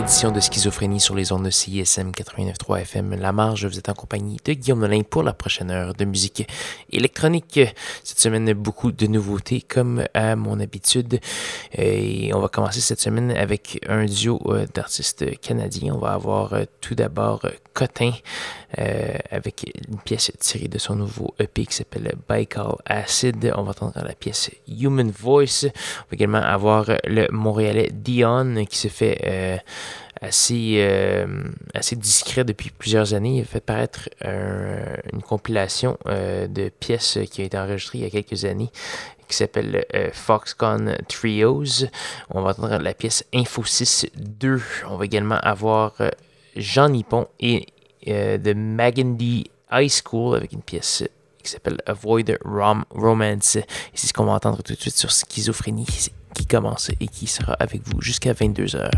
édition de Schizophrénie sur les ondes de CISM 89.3 FM La Marge. Vous êtes en compagnie de Guillaume Nolin pour la prochaine heure de musique électronique. Cette semaine, beaucoup de nouveautés comme à mon habitude. Et on va commencer cette semaine avec un duo euh, d'artistes canadiens. On va avoir euh, tout d'abord Cotin euh, avec une pièce tirée de son nouveau EP qui s'appelle Baikal Acid. On va entendre la pièce Human Voice. On va également avoir le Montréalais Dion qui se fait assez, euh, assez discret depuis plusieurs années. Il a fait paraître une compilation de pièces qui a été enregistrée il y a quelques années qui s'appelle Foxconn Trios. On va entendre la pièce Info 6 2. On va également avoir Jean Nippon et euh, de Magandy High School avec une pièce qui s'appelle Avoid Rom Romance. Et c'est ce qu'on va entendre tout de suite sur Schizophrénie qui commence et qui sera avec vous jusqu'à 22h.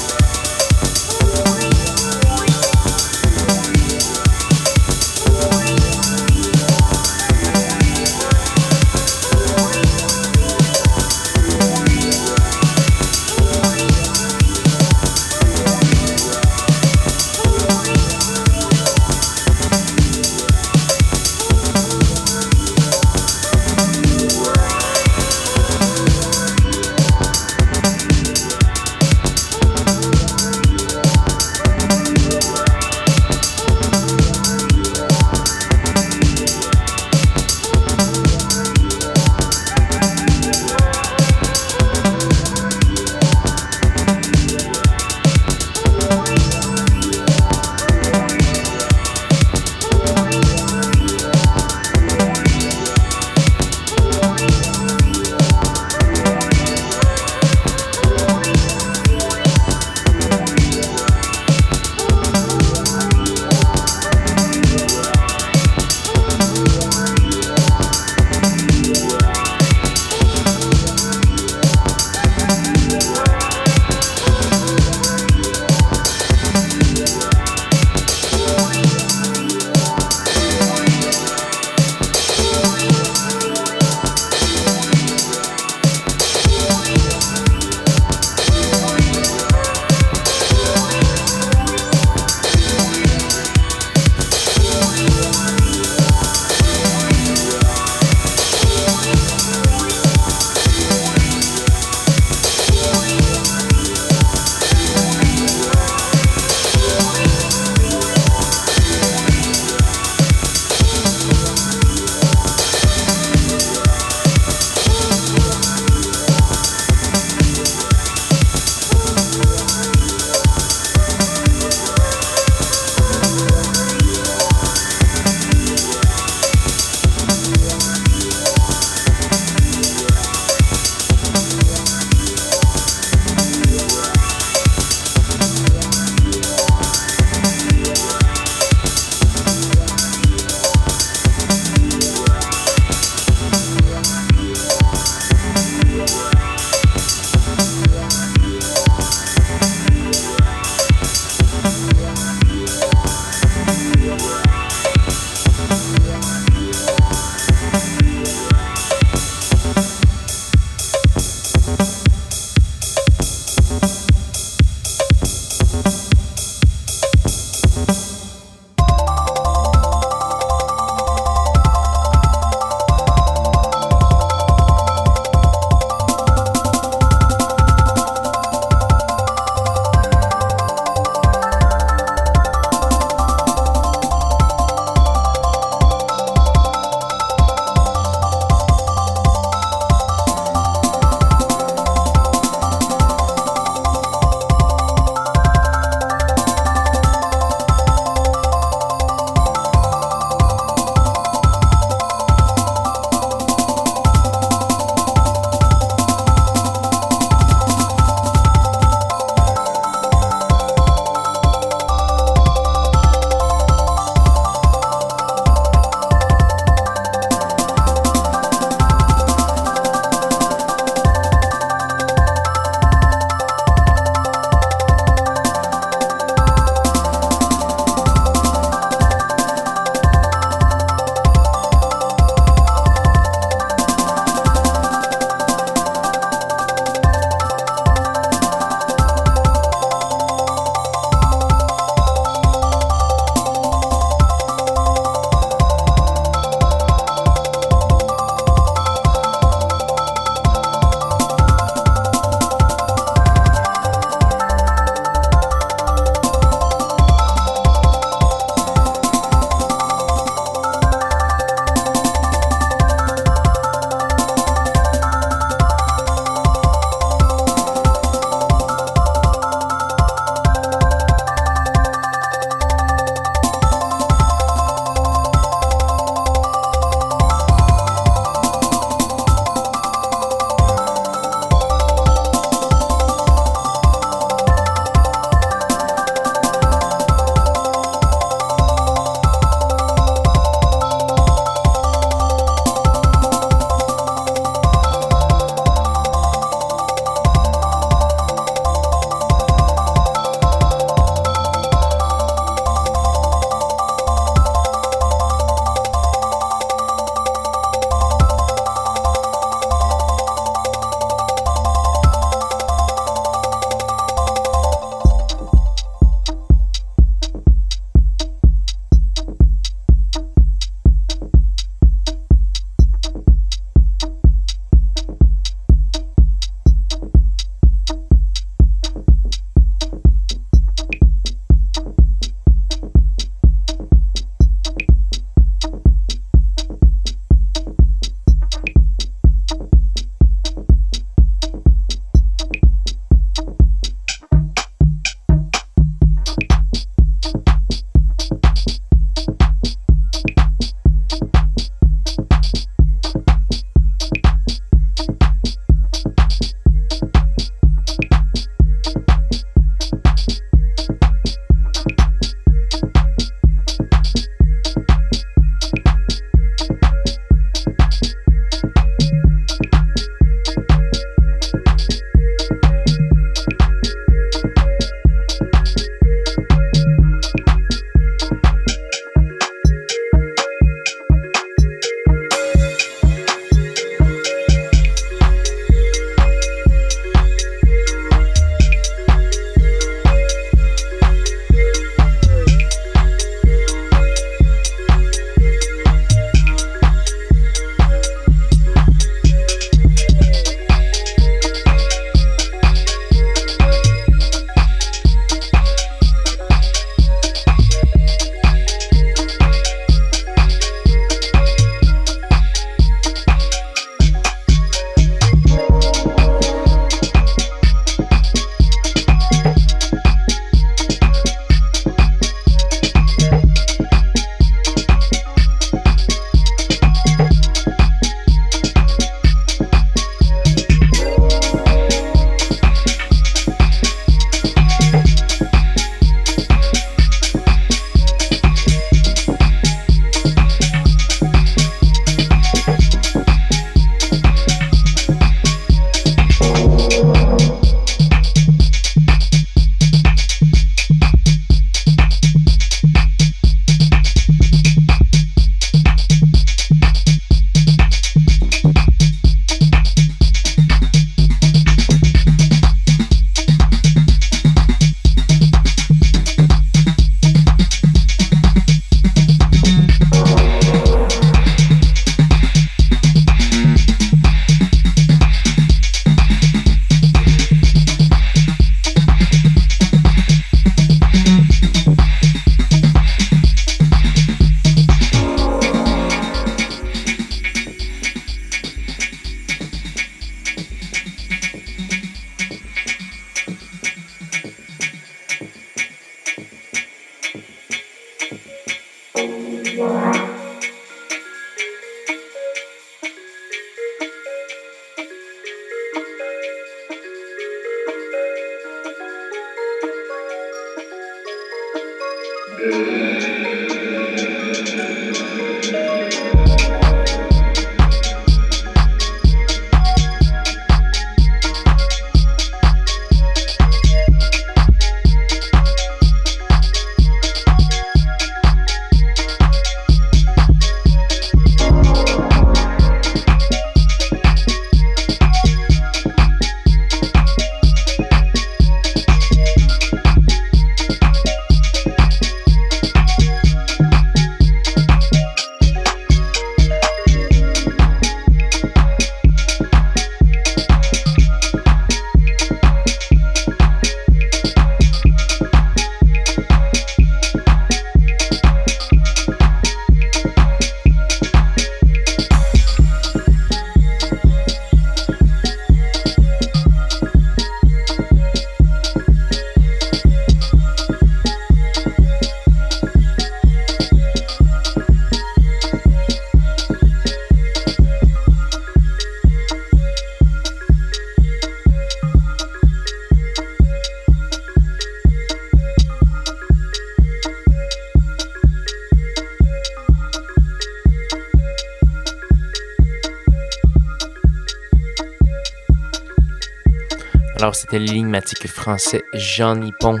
C'était l'énigmatique français Jean Nippon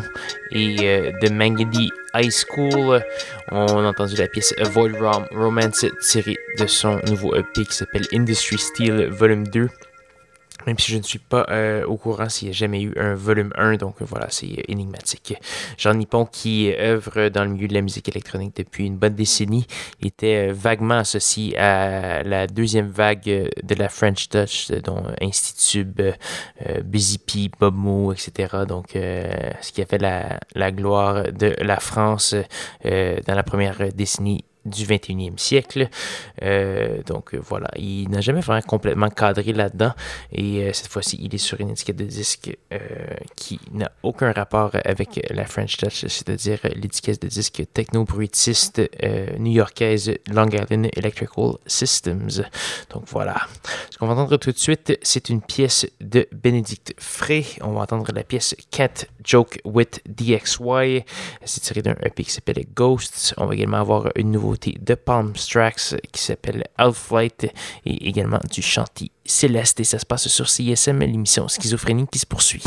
et euh, de Mangadi High School. On a entendu la pièce Avoid Romance tirée de son nouveau EP qui s'appelle Industry Steel Volume 2. Même si je ne suis pas euh, au courant s'il y a jamais eu un volume 1, donc voilà, c'est énigmatique. Jean Nippon, qui œuvre dans le milieu de la musique électronique depuis une bonne décennie, était euh, vaguement associé à la deuxième vague de la French Touch, dont Institube, euh, Busy P, Bob Mo, etc. Donc, ce qui a fait la, la gloire de la France dans la première décennie du 21e siècle. Euh, donc voilà, il n'a jamais vraiment complètement cadré là-dedans. Et euh, cette fois-ci, il est sur une étiquette de disque euh, qui n'a aucun rapport avec la French Touch, c'est-à-dire l'étiquette de disque techno-bruitiste new-yorkaise Long Island Electrical Systems. Donc voilà. Ce qu'on va entendre tout de suite, c'est une pièce de Bénédicte Frey. On va entendre la pièce Cat Joke with DXY. C'est tiré d'un EP qui s'appelle Ghosts. On va également avoir une de Palm Tracks qui s'appelle Outflight et également du chantier Céleste. Et ça se passe sur CSM, l'émission Schizophrénie qui se poursuit.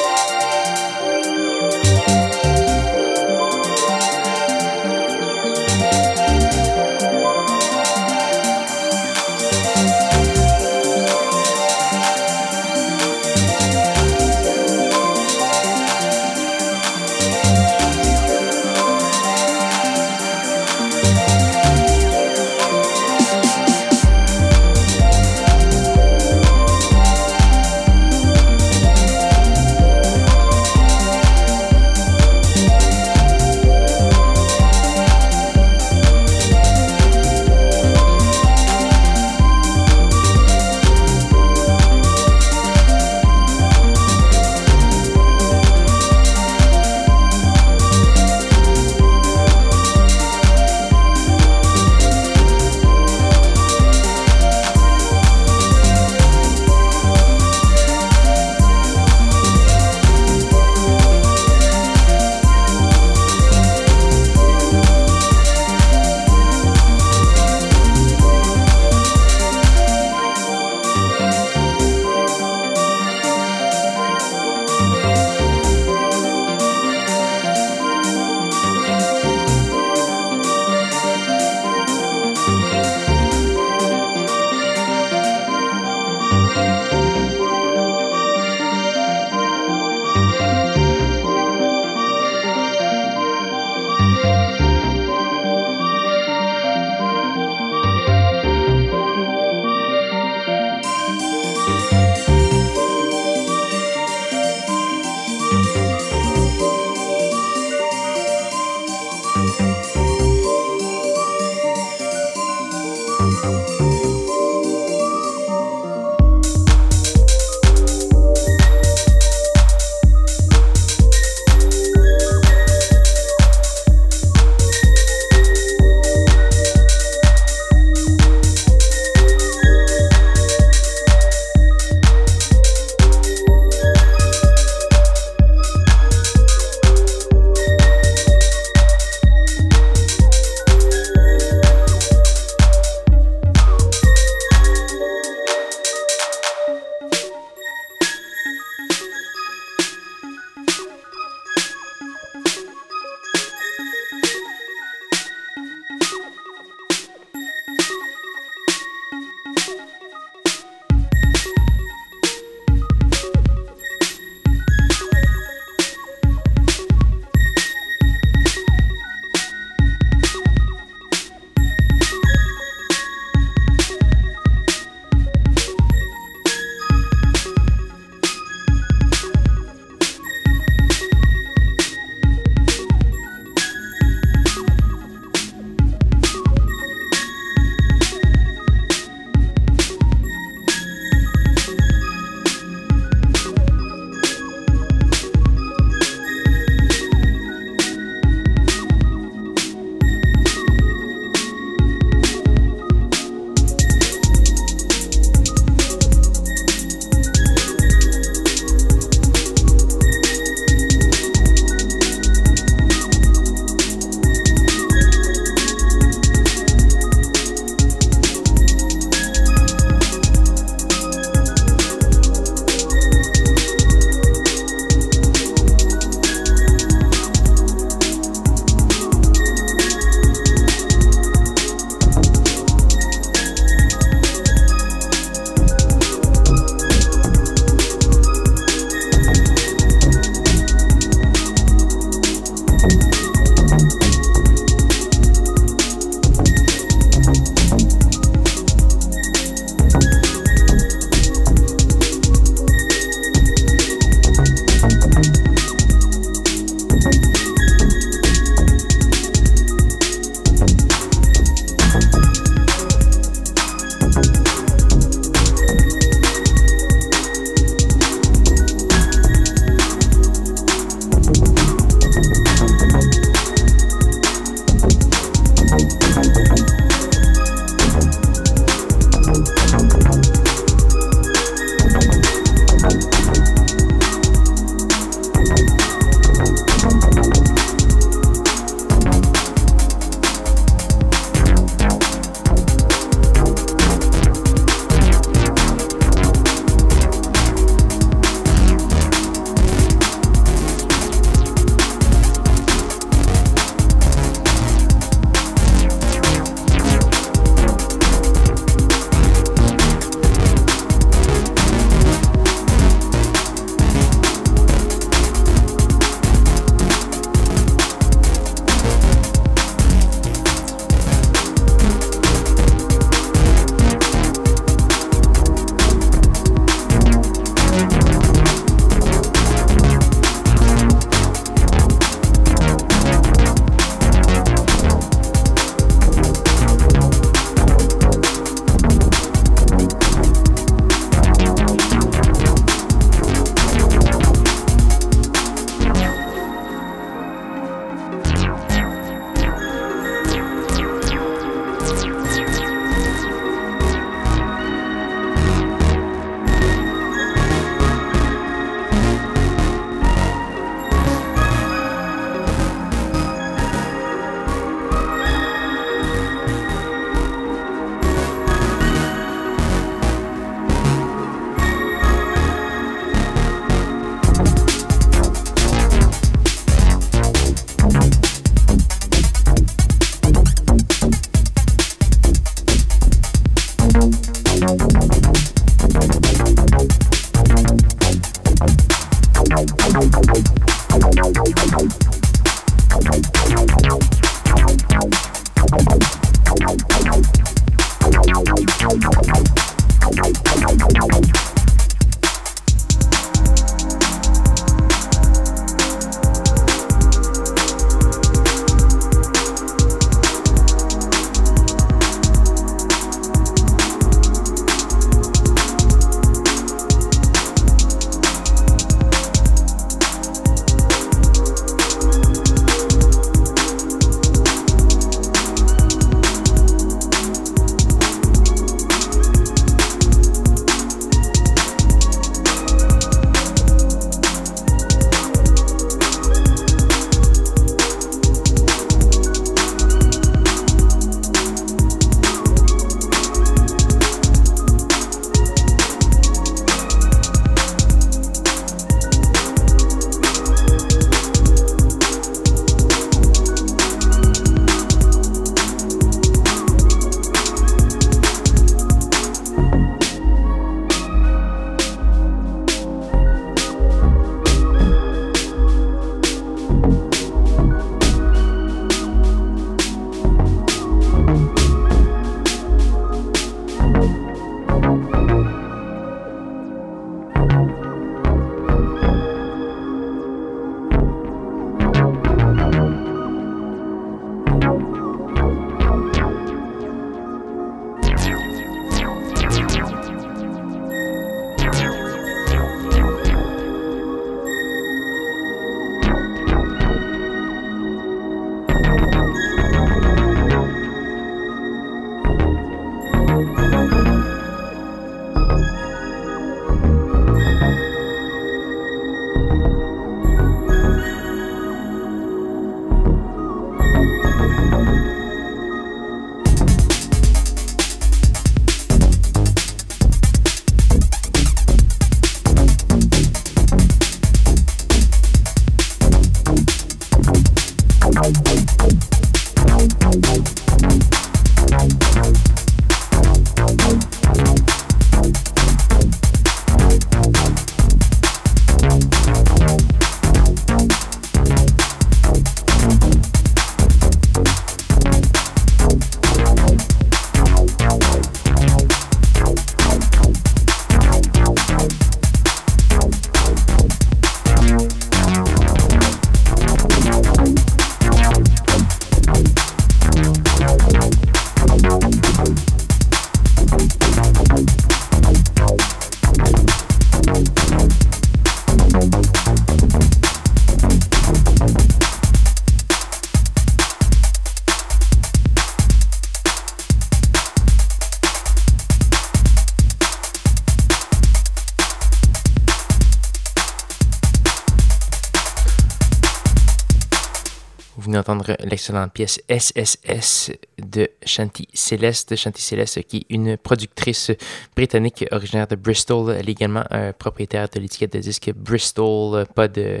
L'excellente pièce SSS de Shanti Céleste. Shanti Céleste qui est une productrice britannique originaire de Bristol. Elle est également un propriétaire de l'étiquette de disque Bristol, pas de,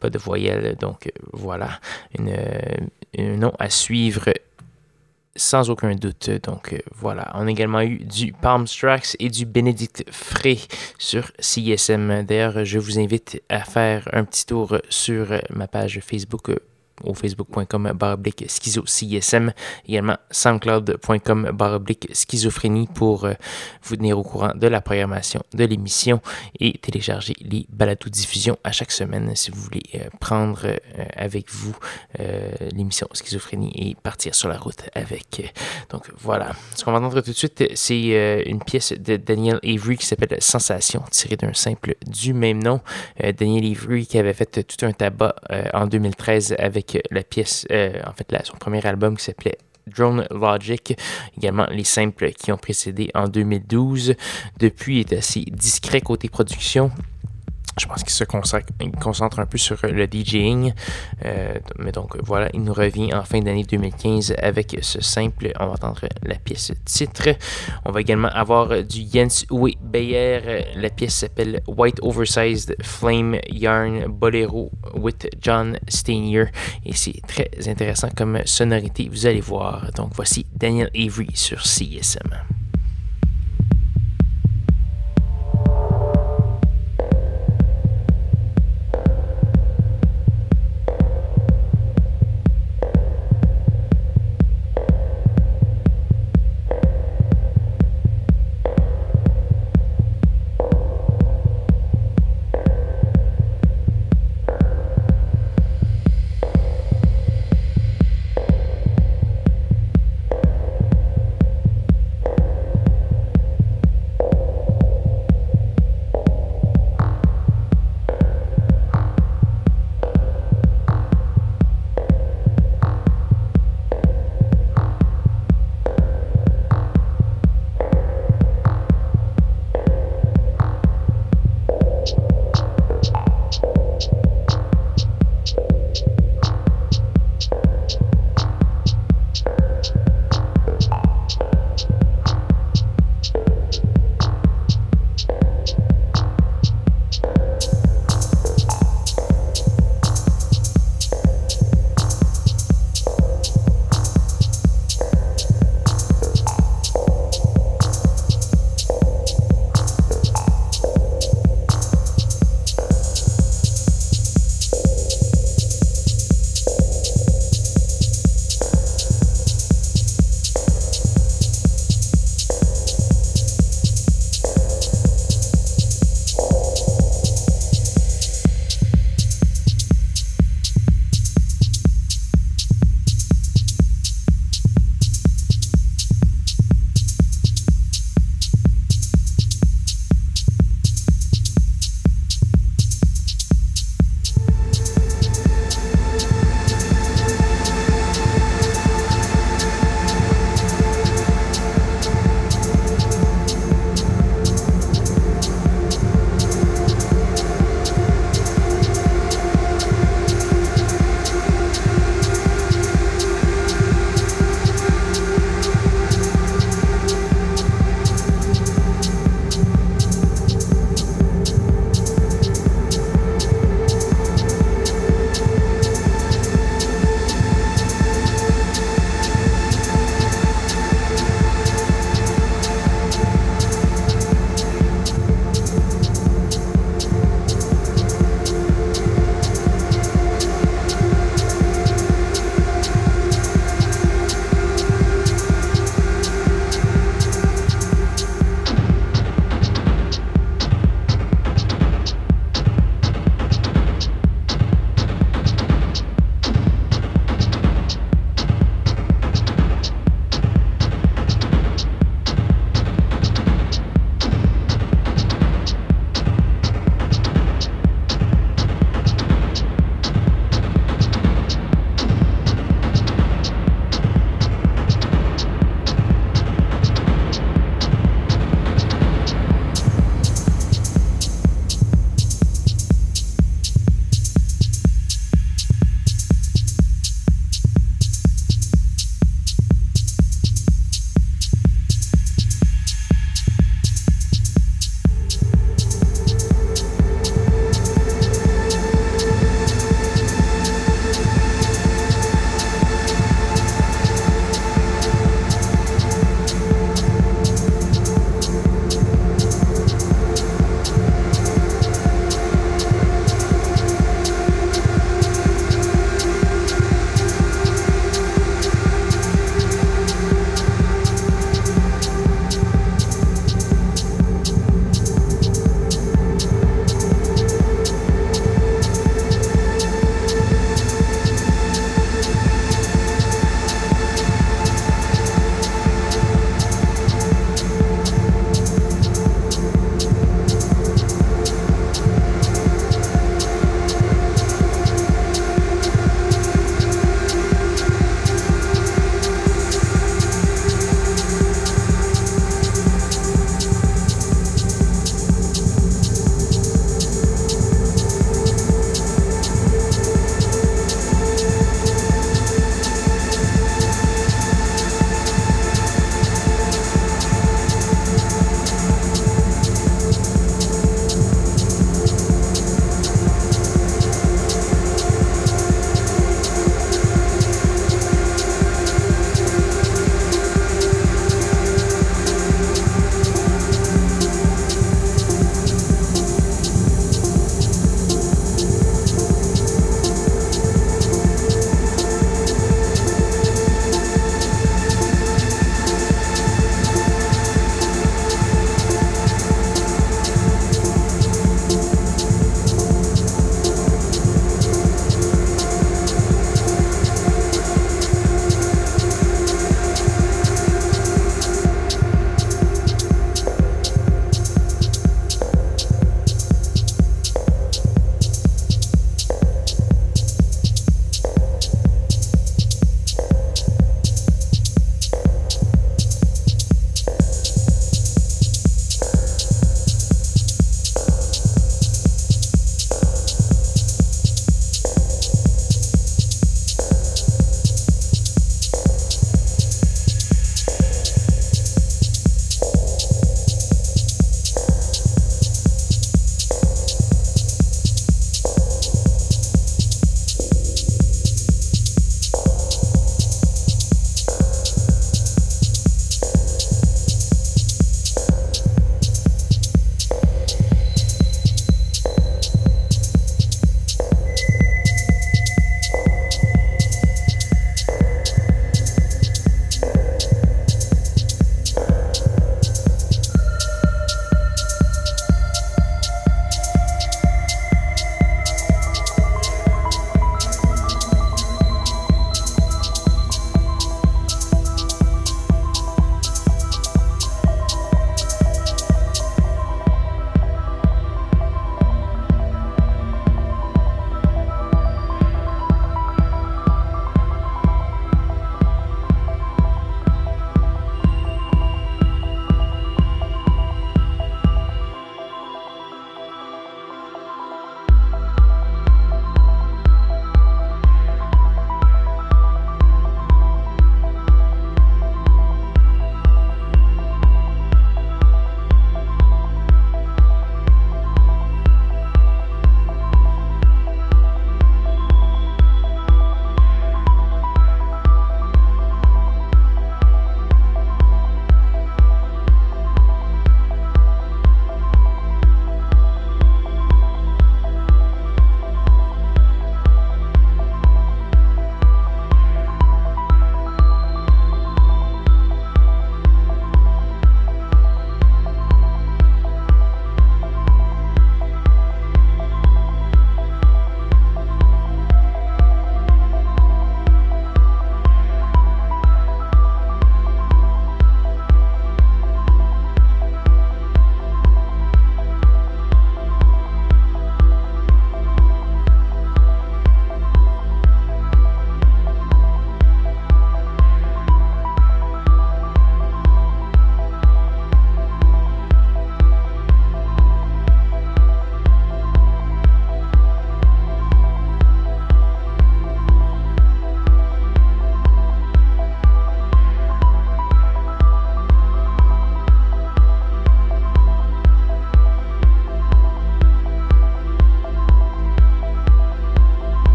pas de voyelle. Donc voilà, une, un nom à suivre sans aucun doute. Donc voilà, on a également eu du Palm Tracks et du Benedict Frey sur CSM. D'ailleurs, je vous invite à faire un petit tour sur ma page Facebook au facebook.com baroblique schizo également soundcloud.com baroblique schizophrénie pour euh, vous tenir au courant de la programmation de l'émission et télécharger les balados diffusion à chaque semaine si vous voulez euh, prendre euh, avec vous l'émission schizophrénie et partir sur la route avec. Donc voilà. Ce qu'on va entendre tout de suite, c'est une pièce de Daniel Avery qui s'appelle Sensation, tirée d'un simple du même nom. Daniel Avery qui avait fait tout un tabac en 2013 avec la pièce, euh, en fait, son premier album qui s'appelait Drone Logic, également les simples qui ont précédé en 2012. Depuis, est assez discret côté production je pense qu'il se concentre, un peu sur le DJing. Euh, mais donc voilà, il nous revient en fin d'année 2015 avec ce simple. On va entendre la pièce titre. On va également avoir du Jens Uwe Bayer. La pièce s'appelle White Oversized Flame Yarn Bolero with John Steinier. Et c'est très intéressant comme sonorité, vous allez voir. Donc voici Daniel Avery sur CSM.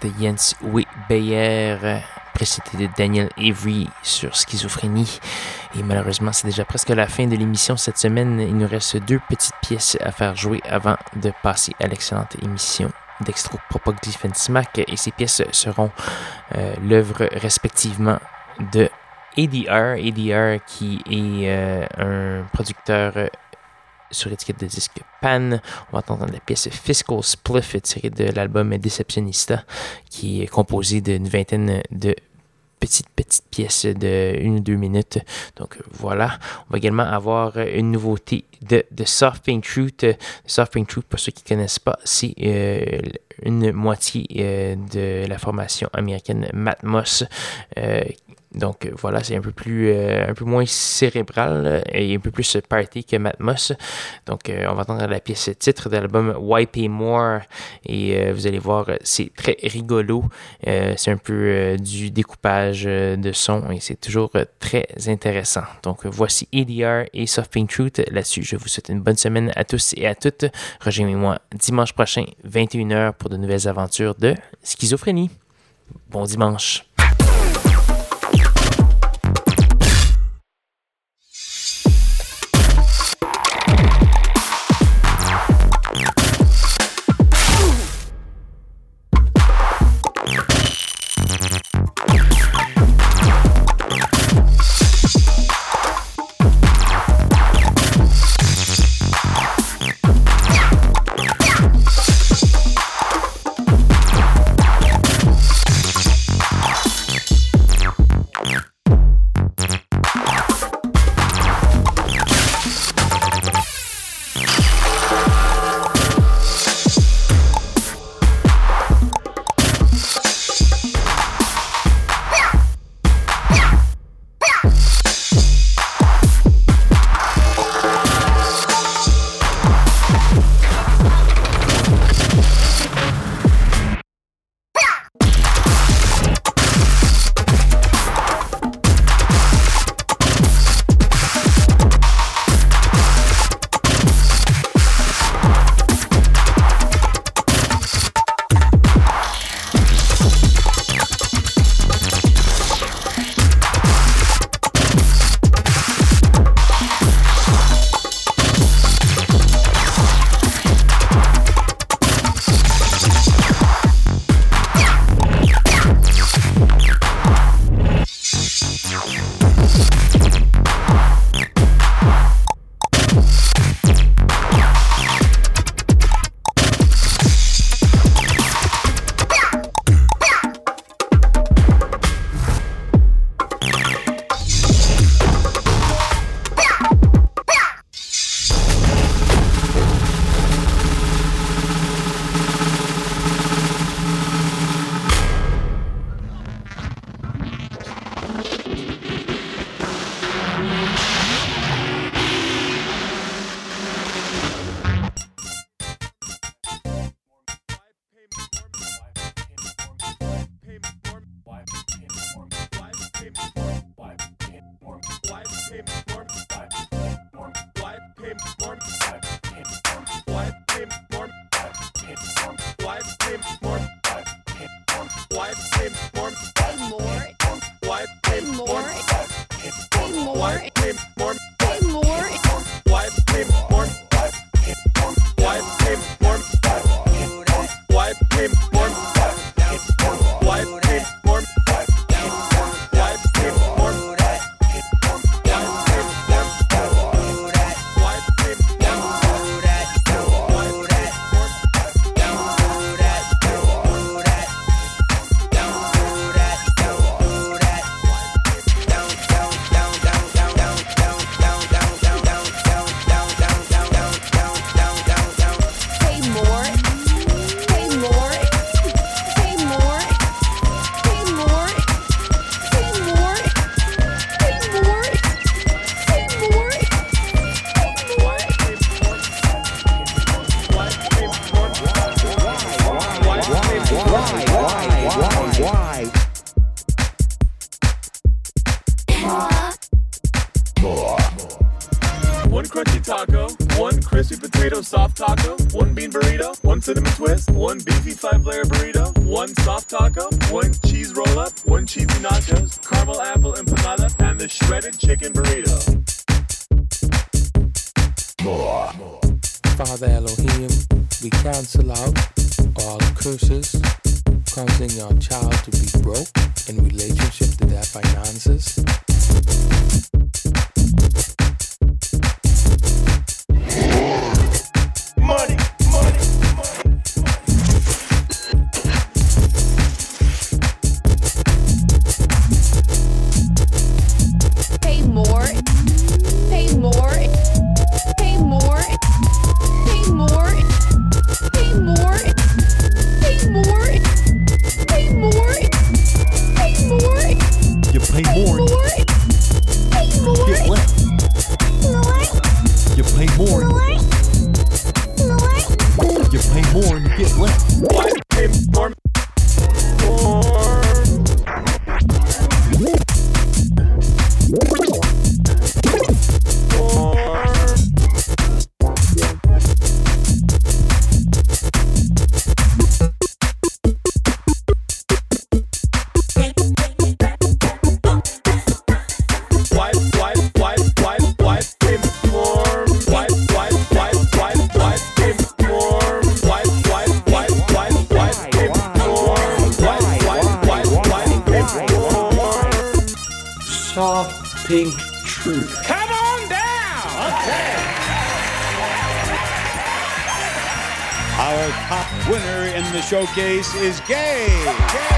C'était Jens Beyer, précédé de Daniel Avery sur schizophrénie. Et malheureusement, c'est déjà presque la fin de l'émission cette semaine. Il nous reste deux petites pièces à faire jouer avant de passer à l'excellente émission d'Extro Smack. Et ces pièces seront euh, l'œuvre respectivement de ADR. ADR qui est euh, un producteur sur l'étiquette de disque Pan. On va entendre la pièce Fiscal Spliff tirée de l'album Deceptionista, qui est composé d'une vingtaine de petites, petites pièces de une ou deux minutes. Donc voilà. On va également avoir une nouveauté de, de Soft Pink Truth. Soft Pink Truth, pour ceux qui ne connaissent pas, c'est euh, une moitié euh, de la formation américaine Matmos. Euh, donc euh, voilà, c'est un peu plus euh, un peu moins cérébral et un peu plus party que Matmos. Donc euh, on va entendre la pièce titre de l'album Wipe More et vous allez voir, c'est très rigolo. c'est un peu du découpage de son et c'est toujours très intéressant. Donc voici ADR et Soft Pink Truth. Là-dessus, je vous souhaite une bonne semaine à tous et à toutes. Rejoignez-moi dimanche prochain, 21h, pour de nouvelles aventures de schizophrénie. Bon dimanche. Showcase is gay. gay.